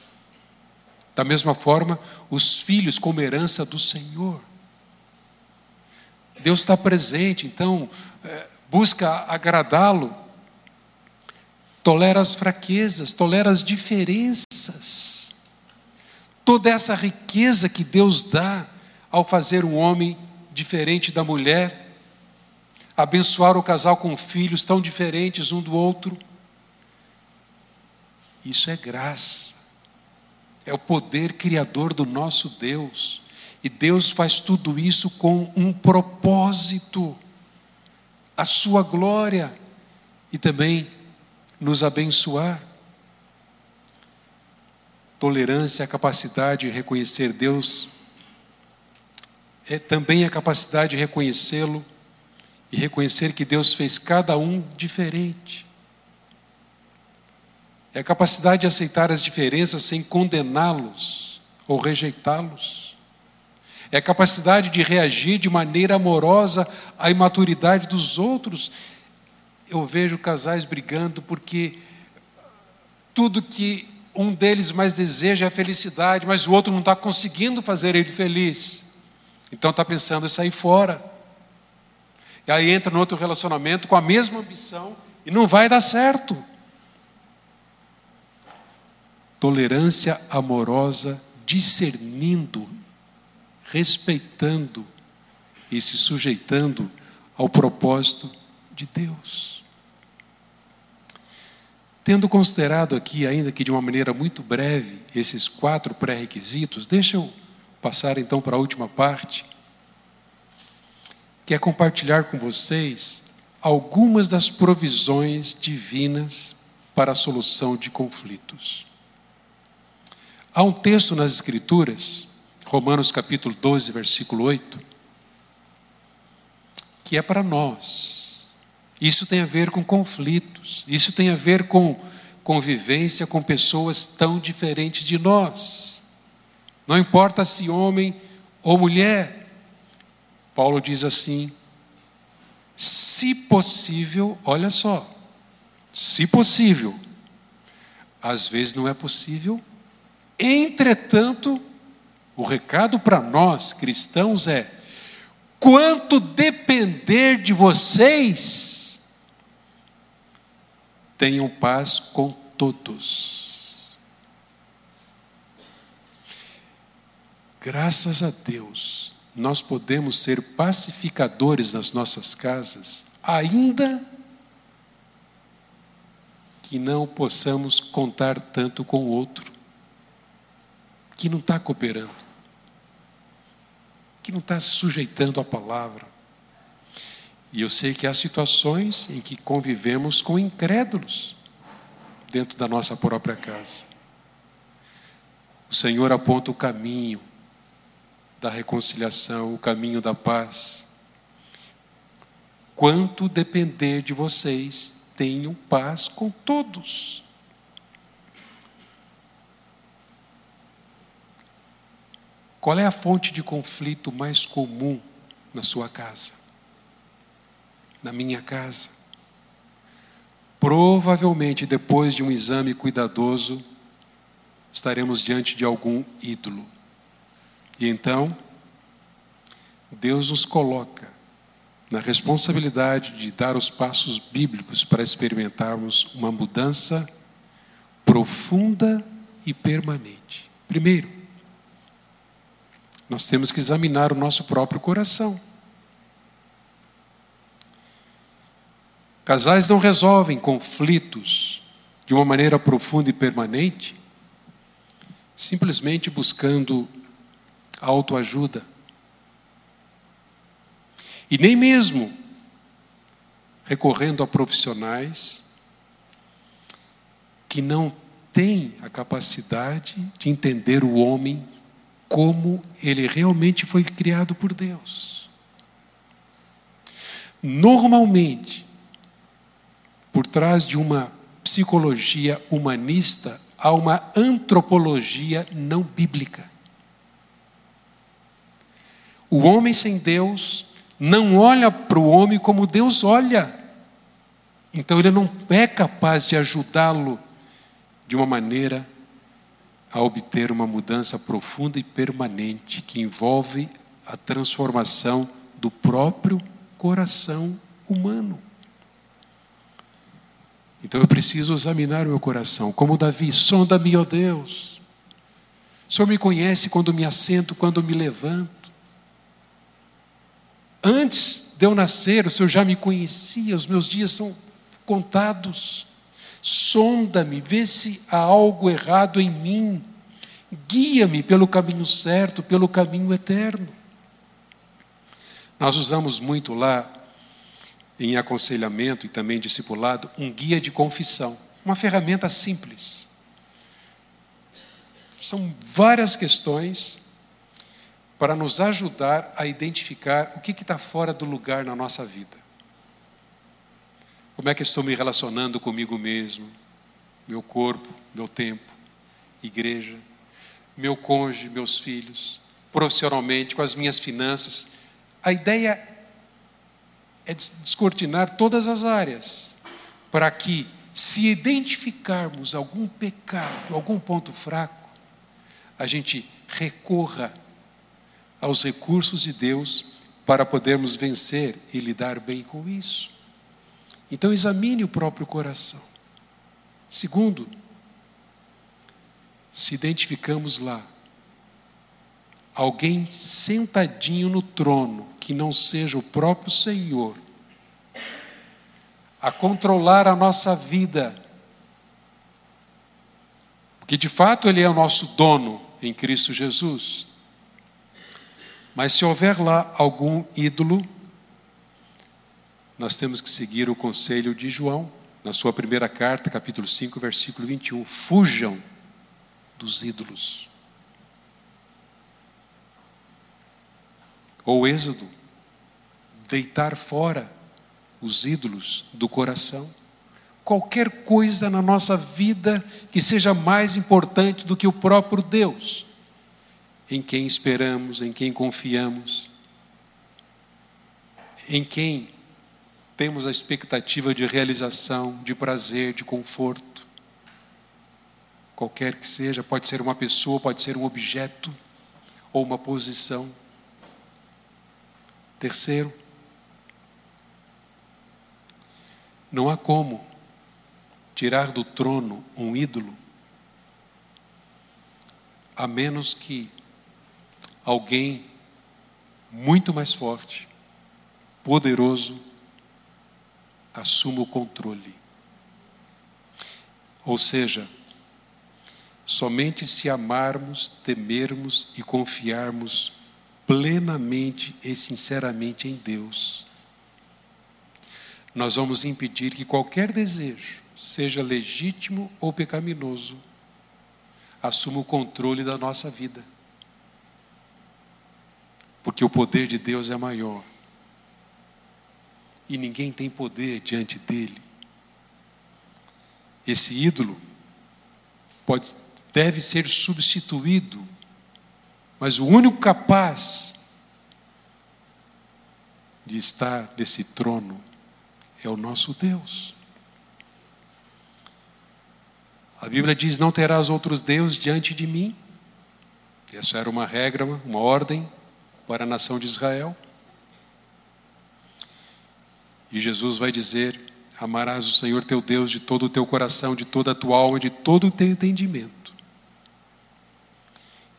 S1: Da mesma forma, os filhos como herança do Senhor. Deus está presente, então, é, busca agradá-lo, tolera as fraquezas, tolera as diferenças. Toda essa riqueza que Deus dá ao fazer um homem diferente da mulher, abençoar o casal com filhos tão diferentes um do outro isso é graça. É o poder criador do nosso Deus. E Deus faz tudo isso com um propósito a sua glória e também nos abençoar. Tolerância, a capacidade de reconhecer Deus, é também a capacidade de reconhecê-lo e reconhecer que Deus fez cada um diferente. É a capacidade de aceitar as diferenças sem condená-los ou rejeitá-los. É a capacidade de reagir de maneira amorosa à imaturidade dos outros. Eu vejo casais brigando porque tudo que um deles mais deseja é a felicidade, mas o outro não está conseguindo fazer ele feliz. Então está pensando em sair fora. E aí entra no outro relacionamento com a mesma ambição e não vai dar certo tolerância amorosa, discernindo, respeitando e se sujeitando ao propósito de Deus. Tendo considerado aqui, ainda que de uma maneira muito breve, esses quatro pré-requisitos, deixa eu passar então para a última parte. quer compartilhar com vocês algumas das provisões divinas para a solução de conflitos. Há um texto nas Escrituras, Romanos capítulo 12, versículo 8, que é para nós. Isso tem a ver com conflitos, isso tem a ver com convivência com pessoas tão diferentes de nós. Não importa se homem ou mulher, Paulo diz assim: se possível, olha só, se possível, às vezes não é possível, entretanto, o recado para nós cristãos é: quanto depender de vocês, tenham paz com todos. Graças a Deus, nós podemos ser pacificadores nas nossas casas, ainda que não possamos contar tanto com o outro, que não está cooperando, que não está se sujeitando à palavra. E eu sei que há situações em que convivemos com incrédulos dentro da nossa própria casa. O Senhor aponta o caminho, da reconciliação, o caminho da paz. Quanto depender de vocês, tenham paz com todos. Qual é a fonte de conflito mais comum na sua casa? Na minha casa? Provavelmente, depois de um exame cuidadoso, estaremos diante de algum ídolo. E então, Deus nos coloca na responsabilidade de dar os passos bíblicos para experimentarmos uma mudança profunda e permanente. Primeiro, nós temos que examinar o nosso próprio coração. Casais não resolvem conflitos de uma maneira profunda e permanente simplesmente buscando autoajuda. E nem mesmo recorrendo a profissionais que não têm a capacidade de entender o homem como ele realmente foi criado por Deus. Normalmente, trás de uma psicologia humanista, há uma antropologia não bíblica. O homem sem Deus não olha para o homem como Deus olha. Então ele não é capaz de ajudá-lo de uma maneira a obter uma mudança profunda e permanente que envolve a transformação do próprio coração humano. Então eu preciso examinar o meu coração, como Davi, sonda-me, ó Deus. O Senhor me conhece quando me assento, quando me levanto. Antes de eu nascer, o Senhor já me conhecia, os meus dias são contados. Sonda-me, vê se há algo errado em mim. Guia-me pelo caminho certo, pelo caminho eterno. Nós usamos muito lá, em aconselhamento e também discipulado, um guia de confissão, uma ferramenta simples. São várias questões para nos ajudar a identificar o que está fora do lugar na nossa vida. Como é que estou me relacionando comigo mesmo, meu corpo, meu tempo, igreja, meu cônjuge, meus filhos, profissionalmente, com as minhas finanças. A ideia é descortinar todas as áreas, para que, se identificarmos algum pecado, algum ponto fraco, a gente recorra aos recursos de Deus para podermos vencer e lidar bem com isso. Então, examine o próprio coração. Segundo, se identificamos lá alguém sentadinho no trono, que não seja o próprio Senhor, a controlar a nossa vida, porque de fato Ele é o nosso dono em Cristo Jesus. Mas se houver lá algum ídolo, nós temos que seguir o conselho de João, na sua primeira carta, capítulo 5, versículo 21. Fujam dos ídolos. Ou Êxodo, deitar fora os ídolos do coração. Qualquer coisa na nossa vida que seja mais importante do que o próprio Deus, em quem esperamos, em quem confiamos, em quem temos a expectativa de realização, de prazer, de conforto. Qualquer que seja, pode ser uma pessoa, pode ser um objeto ou uma posição. Terceiro, não há como tirar do trono um ídolo, a menos que alguém muito mais forte, poderoso, assuma o controle. Ou seja, somente se amarmos, temermos e confiarmos plenamente e sinceramente em Deus, nós vamos impedir que qualquer desejo, seja legítimo ou pecaminoso, assuma o controle da nossa vida. Porque o poder de Deus é maior e ninguém tem poder diante dele. Esse ídolo pode, deve ser substituído, mas o único capaz de estar nesse trono é o nosso Deus. A Bíblia diz: Não terás outros deuses diante de mim. Essa era uma regra, uma ordem para a nação de Israel. E Jesus vai dizer: Amarás o Senhor teu Deus de todo o teu coração, de toda a tua alma, de todo o teu entendimento.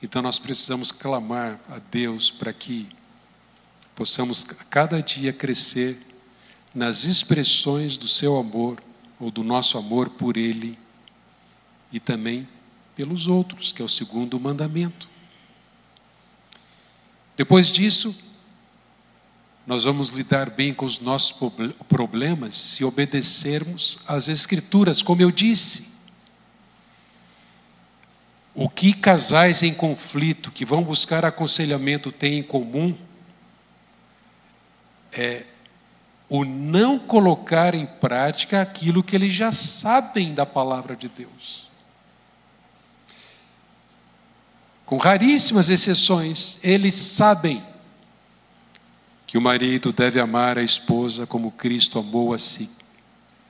S1: Então nós precisamos clamar a Deus para que possamos cada dia crescer nas expressões do seu amor ou do nosso amor por Ele e também pelos outros, que é o segundo mandamento. Depois disso, nós vamos lidar bem com os nossos problemas se obedecermos às Escrituras, como eu disse. O que casais em conflito que vão buscar aconselhamento têm em comum é o não colocar em prática aquilo que eles já sabem da palavra de Deus. Com raríssimas exceções, eles sabem que o marido deve amar a esposa como Cristo amou a si,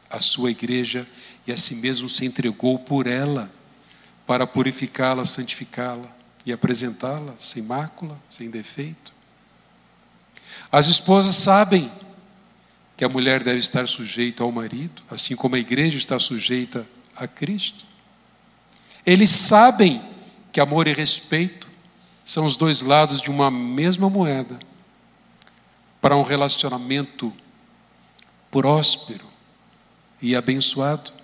S1: a sua igreja e a si mesmo se entregou por ela, para purificá-la, santificá-la e apresentá-la sem mácula, sem defeito. As esposas sabem que a mulher deve estar sujeita ao marido, assim como a igreja está sujeita a Cristo. Eles sabem que amor e respeito são os dois lados de uma mesma moeda para um relacionamento próspero e abençoado.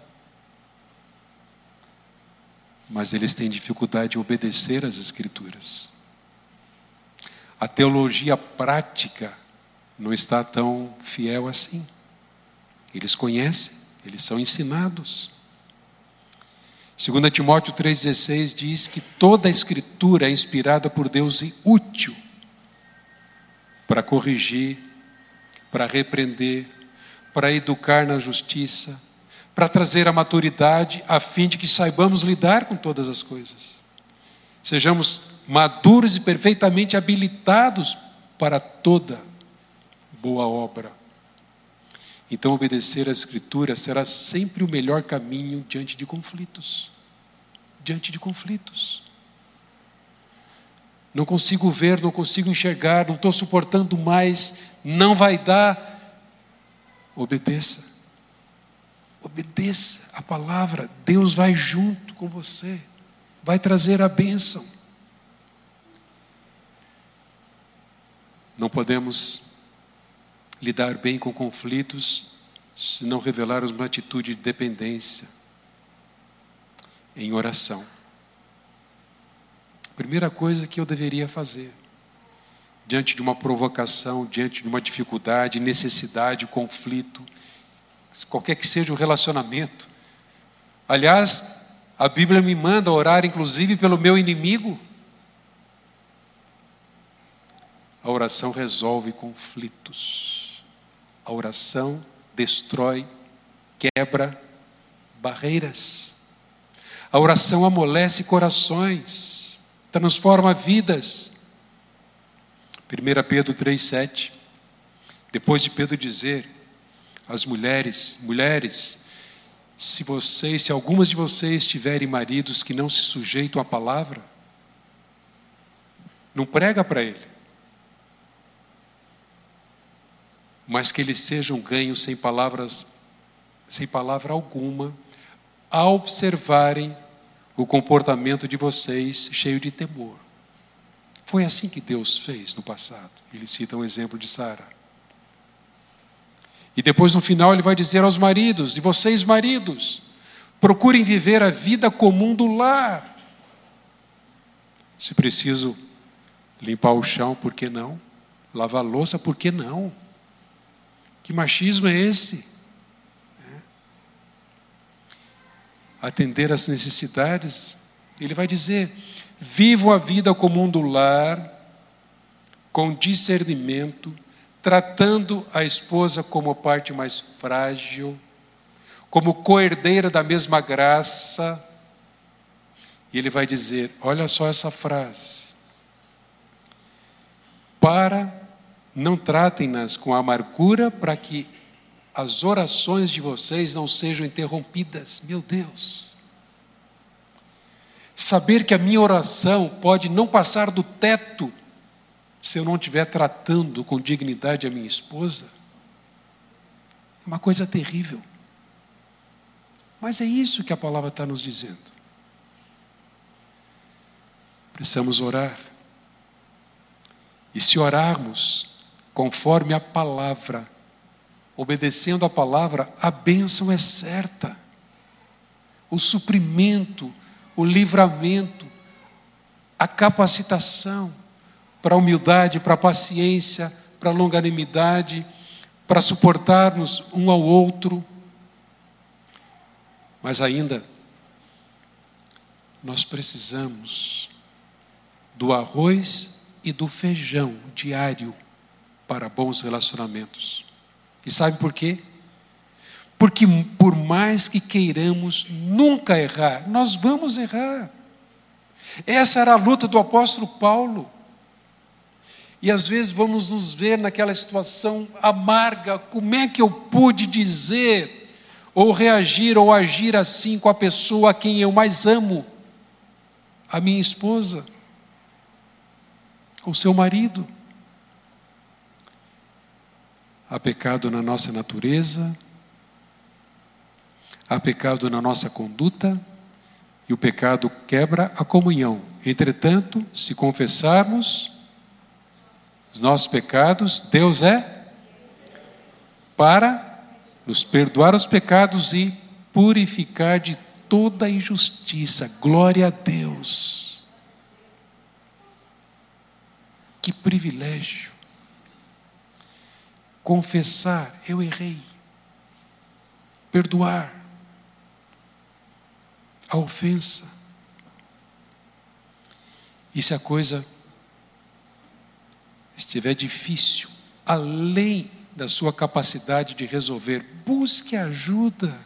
S1: Mas eles têm dificuldade em obedecer às Escrituras. A teologia prática não está tão fiel assim. Eles conhecem, eles são ensinados. 2 Timóteo 3,16 diz que toda a Escritura é inspirada por Deus e útil para corrigir, para repreender, para educar na justiça, para trazer a maturidade, a fim de que saibamos lidar com todas as coisas. Sejamos maduros e perfeitamente habilitados para toda boa obra. Então, obedecer à Escritura será sempre o melhor caminho diante de conflitos. Diante de conflitos não consigo ver, não consigo enxergar, não estou suportando mais, não vai dar. Obedeça. Obedeça a palavra. Deus vai junto com você, vai trazer a bênção. Não podemos lidar bem com conflitos se não revelarmos uma atitude de dependência em oração. Primeira coisa que eu deveria fazer diante de uma provocação, diante de uma dificuldade, necessidade, conflito, qualquer que seja o relacionamento. Aliás, a Bíblia me manda orar, inclusive, pelo meu inimigo. A oração resolve conflitos. A oração destrói, quebra barreiras. A oração amolece corações, transforma vidas. 1 Pedro 3,7. Depois de Pedro dizer às mulheres: mulheres, se vocês, se algumas de vocês tiverem maridos que não se sujeitam à palavra, não prega para ele, mas que eles sejam ganhos sem palavras, sem palavra alguma, ao observarem o comportamento de vocês cheio de temor. Foi assim que Deus fez no passado. Ele cita um exemplo de Sara. E depois no final ele vai dizer aos maridos: E vocês, maridos, procurem viver a vida comum do lar. Se preciso limpar o chão, por que não? Lavar louça, por que não? Que machismo é esse? É. Atender às necessidades. Ele vai dizer: Vivo a vida comum do lar, com discernimento, tratando a esposa como parte mais frágil, como coerdeira da mesma graça. E ele vai dizer: olha só essa frase. Para, não tratem-nas com amargura, para que as orações de vocês não sejam interrompidas. Meu Deus. Saber que a minha oração pode não passar do teto se eu não estiver tratando com dignidade a minha esposa, é uma coisa terrível. Mas é isso que a palavra está nos dizendo. Precisamos orar. E se orarmos conforme a palavra, obedecendo a palavra, a bênção é certa. O suprimento, o livramento, a capacitação para a humildade, para a paciência, para a longanimidade, para suportarmos um ao outro. Mas ainda, nós precisamos do arroz e do feijão diário para bons relacionamentos. E sabe por quê? Porque por mais que queiramos nunca errar, nós vamos errar. Essa era a luta do apóstolo Paulo. E às vezes vamos nos ver naquela situação amarga, como é que eu pude dizer ou reagir ou agir assim com a pessoa a quem eu mais amo? A minha esposa, o seu marido. Há pecado na nossa natureza, Há pecado na nossa conduta e o pecado quebra a comunhão. Entretanto, se confessarmos os nossos pecados, Deus é para nos perdoar os pecados e purificar de toda injustiça. Glória a Deus. Que privilégio. Confessar, eu errei. Perdoar a ofensa. E se a coisa estiver difícil, além da sua capacidade de resolver, busque ajuda.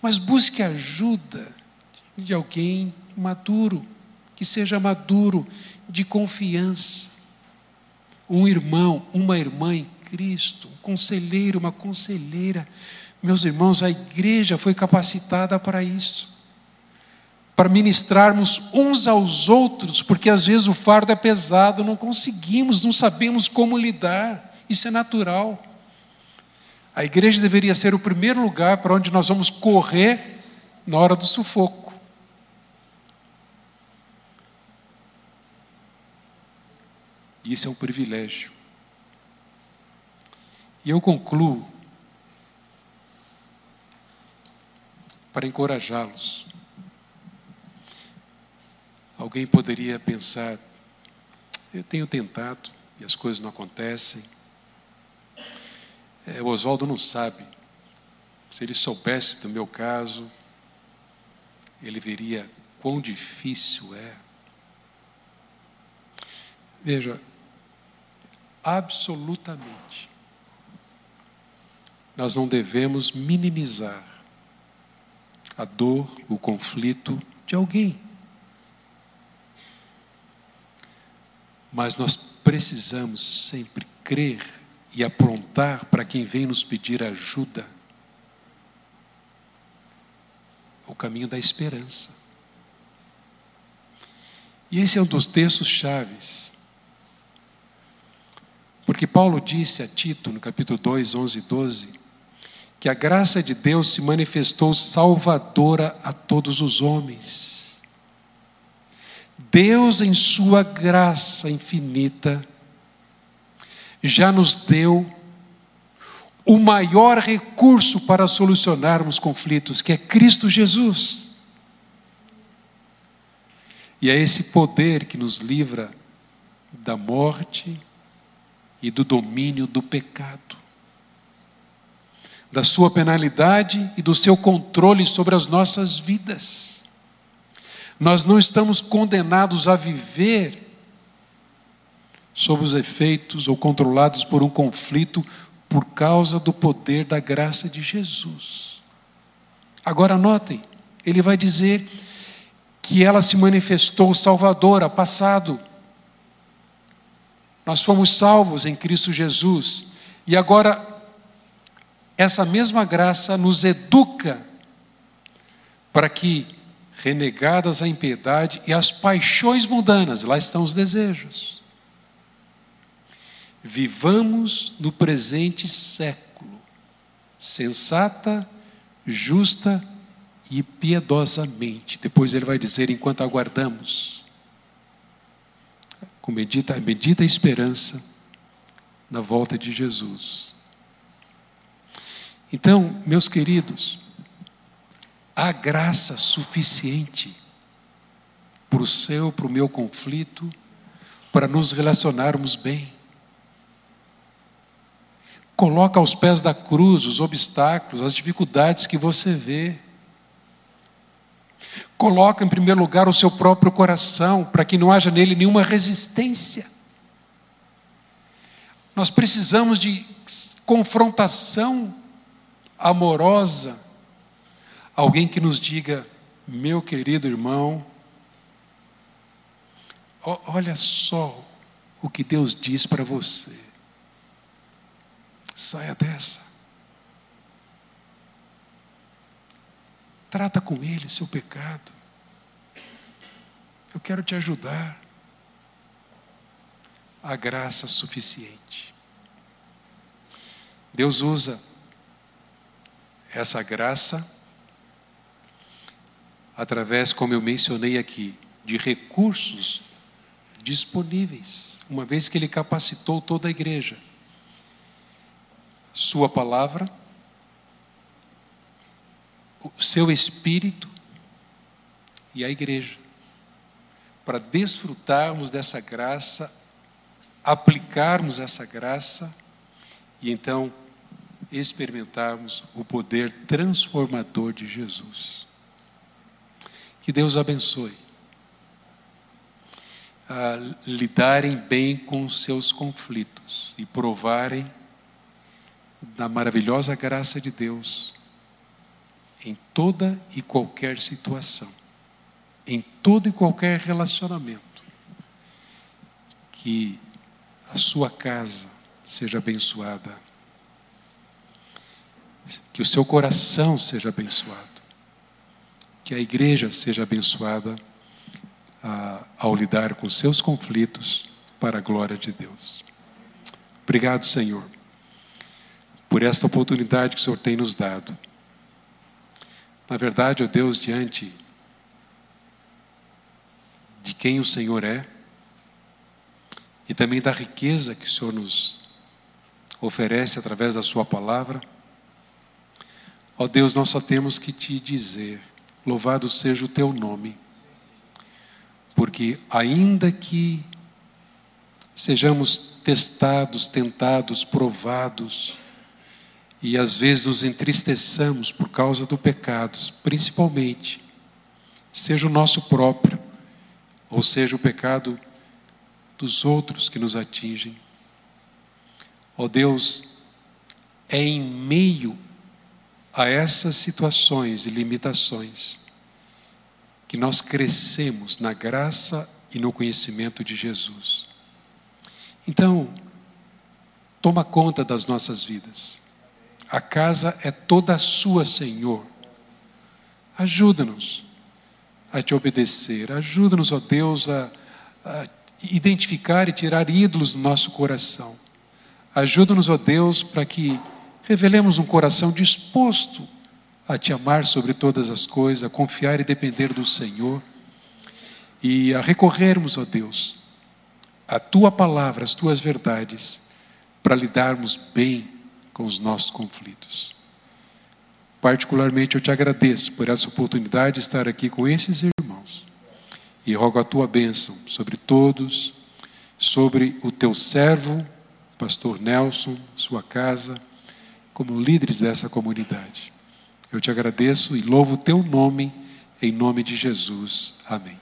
S1: Mas busque ajuda de alguém maduro, que seja maduro, de confiança. Um irmão, uma irmã em Cristo, um conselheiro, uma conselheira meus irmãos, a igreja foi capacitada para isso. Para ministrarmos uns aos outros, porque às vezes o fardo é pesado, não conseguimos, não sabemos como lidar. Isso é natural. A igreja deveria ser o primeiro lugar para onde nós vamos correr na hora do sufoco. Isso é um privilégio. E eu concluo para encorajá-los. Alguém poderia pensar: Eu tenho tentado e as coisas não acontecem. É, o Oswaldo não sabe. Se ele soubesse do meu caso, ele veria quão difícil é. Veja, absolutamente, nós não devemos minimizar a dor, o conflito de alguém. Mas nós precisamos sempre crer e aprontar para quem vem nos pedir ajuda o caminho da esperança. E esse é um dos textos chaves. Porque Paulo disse a Tito, no capítulo 2, 11 e 12, que a graça de Deus se manifestou salvadora a todos os homens. Deus, em Sua graça infinita, já nos deu o maior recurso para solucionarmos conflitos, que é Cristo Jesus. E é esse poder que nos livra da morte e do domínio do pecado, da sua penalidade e do seu controle sobre as nossas vidas. Nós não estamos condenados a viver sob os efeitos ou controlados por um conflito por causa do poder da graça de Jesus. Agora notem, ele vai dizer que ela se manifestou salvadora, passado. Nós fomos salvos em Cristo Jesus. E agora, essa mesma graça nos educa para que, renegadas a impiedade e as paixões mundanas, lá estão os desejos, vivamos no presente século, sensata, justa e piedosamente. Depois ele vai dizer: enquanto aguardamos, com medita, medita a esperança na volta de Jesus. Então, meus queridos, há graça suficiente para o seu, para o meu conflito, para nos relacionarmos bem. Coloca aos pés da cruz os obstáculos, as dificuldades que você vê. Coloca em primeiro lugar o seu próprio coração, para que não haja nele nenhuma resistência. Nós precisamos de confrontação amorosa. Alguém que nos diga, meu querido irmão, olha só o que Deus diz para você. Saia dessa. Trata com ele seu pecado. Eu quero te ajudar. A graça suficiente. Deus usa essa graça através, como eu mencionei aqui, de recursos disponíveis, uma vez que Ele capacitou toda a igreja. Sua palavra, o seu espírito e a igreja, para desfrutarmos dessa graça, aplicarmos essa graça e então experimentarmos o poder transformador de Jesus. Que Deus abençoe. A lidarem bem com os seus conflitos e provarem da maravilhosa graça de Deus em toda e qualquer situação, em todo e qualquer relacionamento. Que a sua casa seja abençoada, que o seu coração seja abençoado, que a igreja seja abençoada ah, ao lidar com seus conflitos para a glória de Deus. Obrigado, Senhor, por esta oportunidade que o Senhor tem nos dado na verdade, ó Deus, diante de quem o Senhor é e também da riqueza que o Senhor nos oferece através da Sua palavra, ó Deus, nós só temos que te dizer: louvado seja o teu nome, porque ainda que sejamos testados, tentados, provados, e às vezes nos entristeçamos por causa do pecado, principalmente, seja o nosso próprio, ou seja o pecado dos outros que nos atingem. Ó oh Deus, é em meio a essas situações e limitações que nós crescemos na graça e no conhecimento de Jesus. Então, toma conta das nossas vidas. A casa é toda sua, Senhor. Ajuda-nos a te obedecer. Ajuda-nos, ó Deus, a, a identificar e tirar ídolos do nosso coração. Ajuda-nos, ó Deus, para que revelemos um coração disposto a te amar sobre todas as coisas, a confiar e depender do Senhor e a recorrermos, ó Deus, a tua palavra, as tuas verdades, para lidarmos bem com os nossos conflitos. Particularmente eu te agradeço por essa oportunidade de estar aqui com esses irmãos e rogo a tua bênção sobre todos, sobre o teu servo, pastor Nelson, sua casa, como líderes dessa comunidade. Eu te agradeço e louvo o teu nome, em nome de Jesus. Amém.